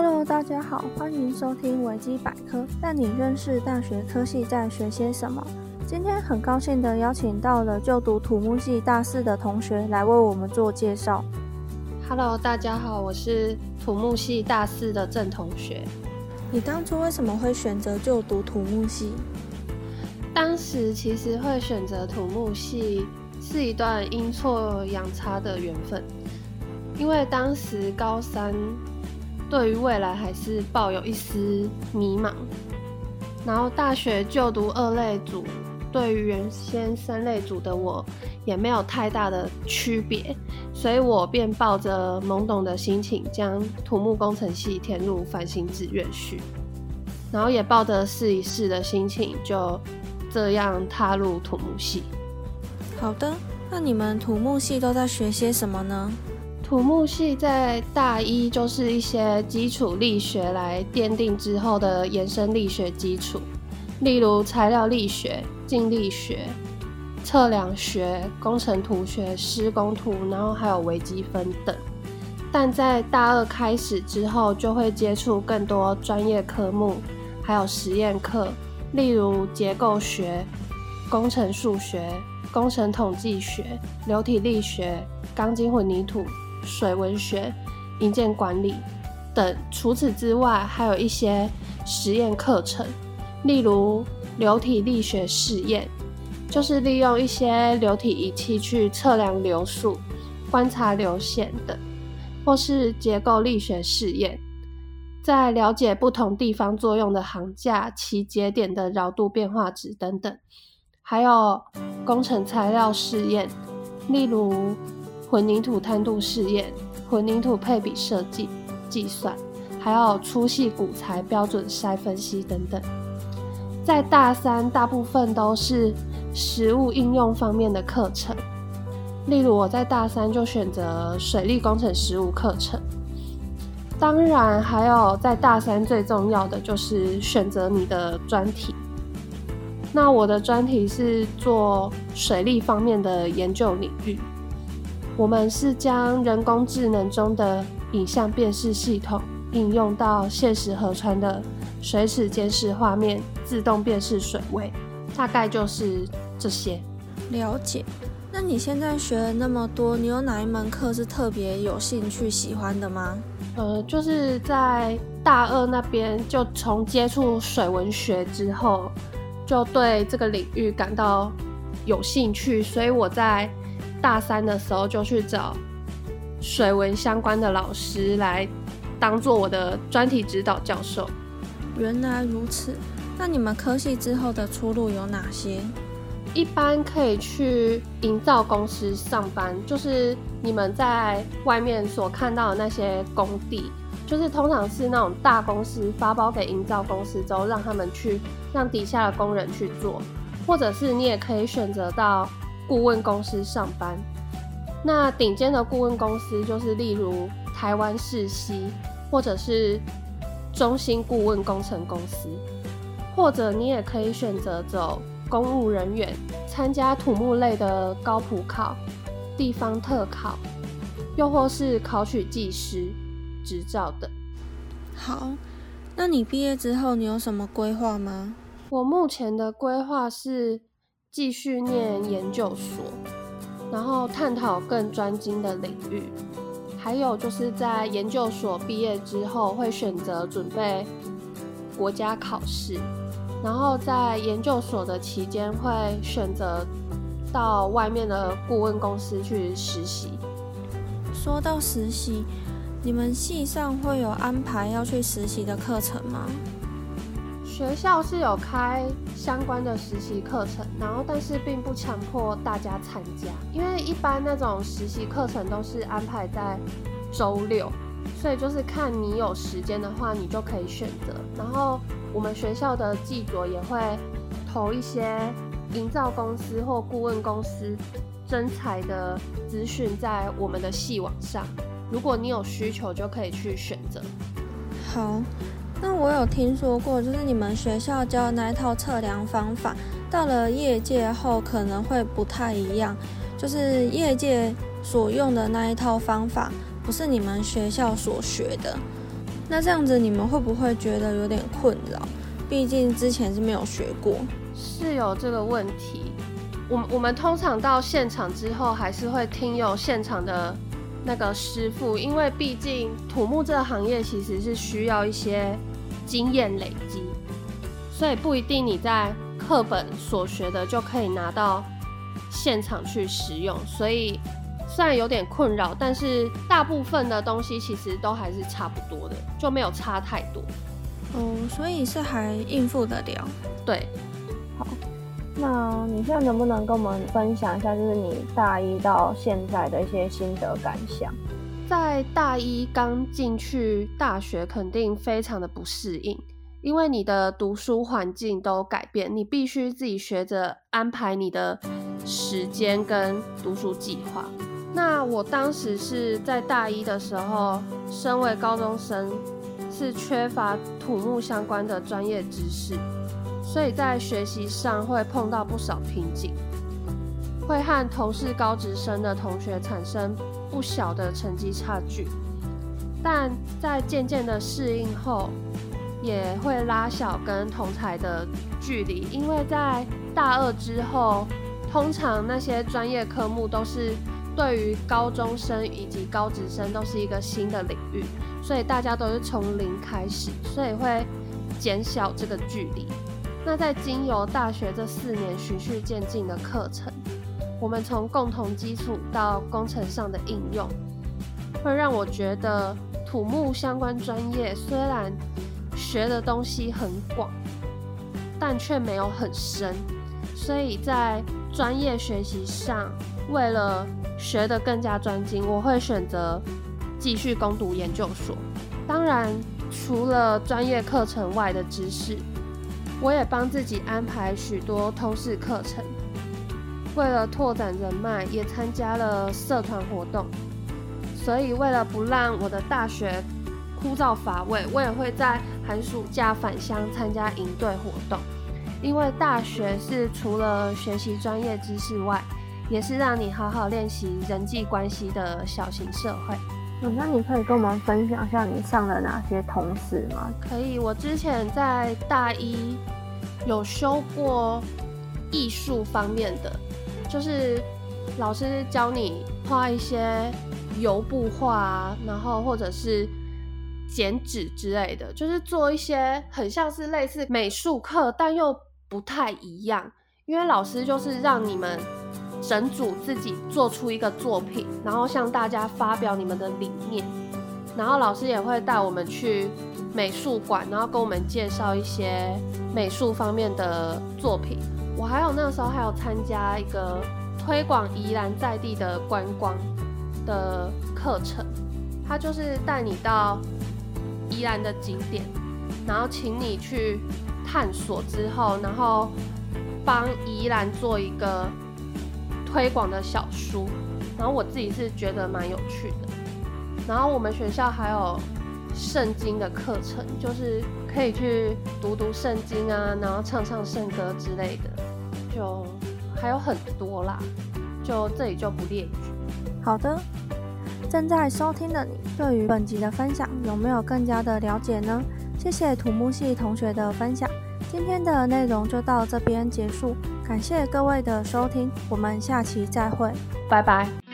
Hello，大家好，欢迎收听维基百科，带你认识大学科系在学些什么。今天很高兴的邀请到了就读土木系大四的同学来为我们做介绍。Hello，大家好，我是土木系大四的郑同学。你当初为什么会选择就读土木系？当时其实会选择土木系是一段阴错阳差的缘分，因为当时高三对于未来还是抱有一丝迷茫，然后大学就读二类组，对于原先三类组的我也没有太大的区别，所以我便抱着懵懂的心情将土木工程系填入繁星志愿序，然后也抱着试一试的心情就。这样踏入土木系。好的，那你们土木系都在学些什么呢？土木系在大一就是一些基础力学来奠定之后的延伸力学基础，例如材料力学、静力学、测量学、工程图学、施工图，然后还有微积分等。但在大二开始之后，就会接触更多专业科目，还有实验课。例如结构学、工程数学、工程统计学、流体力学、钢筋混凝土、水文学、营建管理等。除此之外，还有一些实验课程，例如流体力学试验，就是利用一些流体仪器去测量流速、观察流线等；或是结构力学试验。在了解不同地方作用的行架、其节点的绕度变化值等等，还有工程材料试验，例如混凝土摊度试验、混凝土配比设计计算，还有粗细骨材标准筛分析等等。在大三，大部分都是实物应用方面的课程，例如我在大三就选择水利工程实务课程。当然，还有在大三最重要的就是选择你的专题。那我的专题是做水利方面的研究领域。我们是将人工智能中的影像辨识系统应用到现实河川的水尺监视画面，自动辨识水位。大概就是这些。了解。那你现在学了那么多，你有哪一门课是特别有兴趣、喜欢的吗？呃，就是在大二那边，就从接触水文学之后，就对这个领域感到有兴趣，所以我在大三的时候就去找水文相关的老师来当做我的专题指导教授。原来如此，那你们科系之后的出路有哪些？一般可以去营造公司上班，就是你们在外面所看到的那些工地，就是通常是那种大公司发包给营造公司之后，让他们去让底下的工人去做，或者是你也可以选择到顾问公司上班。那顶尖的顾问公司就是例如台湾世熙，或者是中兴顾问工程公司，或者你也可以选择走。公务人员参加土木类的高普考、地方特考，又或是考取技师执照等。好，那你毕业之后你有什么规划吗？我目前的规划是继续念研究所，然后探讨更专精的领域。还有就是在研究所毕业之后，会选择准备国家考试。然后在研究所的期间，会选择到外面的顾问公司去实习。说到实习，你们系上会有安排要去实习的课程吗？学校是有开相关的实习课程，然后但是并不强迫大家参加，因为一般那种实习课程都是安排在周六，所以就是看你有时间的话，你就可以选择。然后。我们学校的记者也会投一些营造公司或顾问公司征才的资讯在我们的系网上，如果你有需求，就可以去选择。好，那我有听说过，就是你们学校教的那一套测量方法，到了业界后可能会不太一样，就是业界所用的那一套方法，不是你们学校所学的。那这样子你们会不会觉得有点困扰？毕竟之前是没有学过，是有这个问题。我我们通常到现场之后，还是会听有现场的那个师傅，因为毕竟土木这个行业其实是需要一些经验累积，所以不一定你在课本所学的就可以拿到现场去使用。所以虽然有点困扰，但是大部分的东西其实都还是差不多的，就没有差太多。哦，所以是还应付得了。对。好那你现在能不能跟我们分享一下，就是你大一到现在的一些心得感想？在大一刚进去大学，肯定非常的不适应，因为你的读书环境都改变，你必须自己学着安排你的时间跟读书计划。那我当时是在大一的时候，身为高中生，是缺乏土木相关的专业知识。所以在学习上会碰到不少瓶颈，会和同事高职生的同学产生不小的成绩差距，但在渐渐的适应后，也会拉小跟同才的距离，因为在大二之后，通常那些专业科目都是对于高中生以及高职生都是一个新的领域，所以大家都是从零开始，所以会减小这个距离。那在经由大学这四年循序渐进的课程，我们从共同基础到工程上的应用，会让我觉得土木相关专业虽然学的东西很广，但却没有很深。所以在专业学习上，为了学得更加专精，我会选择继续攻读研究所。当然，除了专业课程外的知识。我也帮自己安排许多通识课程，为了拓展人脉，也参加了社团活动。所以，为了不让我的大学枯燥乏味，我也会在寒暑假返乡参加营队活动。因为大学是除了学习专业知识外，也是让你好好练习人际关系的小型社会。那你可以跟我们分享一下你上了哪些同事吗？可以，我之前在大一有修过艺术方面的，就是老师教你画一些油布画啊，然后或者是剪纸之类的，就是做一些很像是类似美术课，但又不太一样，因为老师就是让你们。整组自己做出一个作品，然后向大家发表你们的理念，然后老师也会带我们去美术馆，然后跟我们介绍一些美术方面的作品。我还有那个时候还有参加一个推广宜兰在地的观光的课程，他就是带你到宜兰的景点，然后请你去探索之后，然后帮宜兰做一个。推广的小书，然后我自己是觉得蛮有趣的。然后我们学校还有圣经的课程，就是可以去读读圣经啊，然后唱唱圣歌之类的，就还有很多啦。就这里就不列举。好的，正在收听的你，对于本集的分享有没有更加的了解呢？谢谢土木系同学的分享。今天的内容就到这边结束，感谢各位的收听，我们下期再会，拜拜。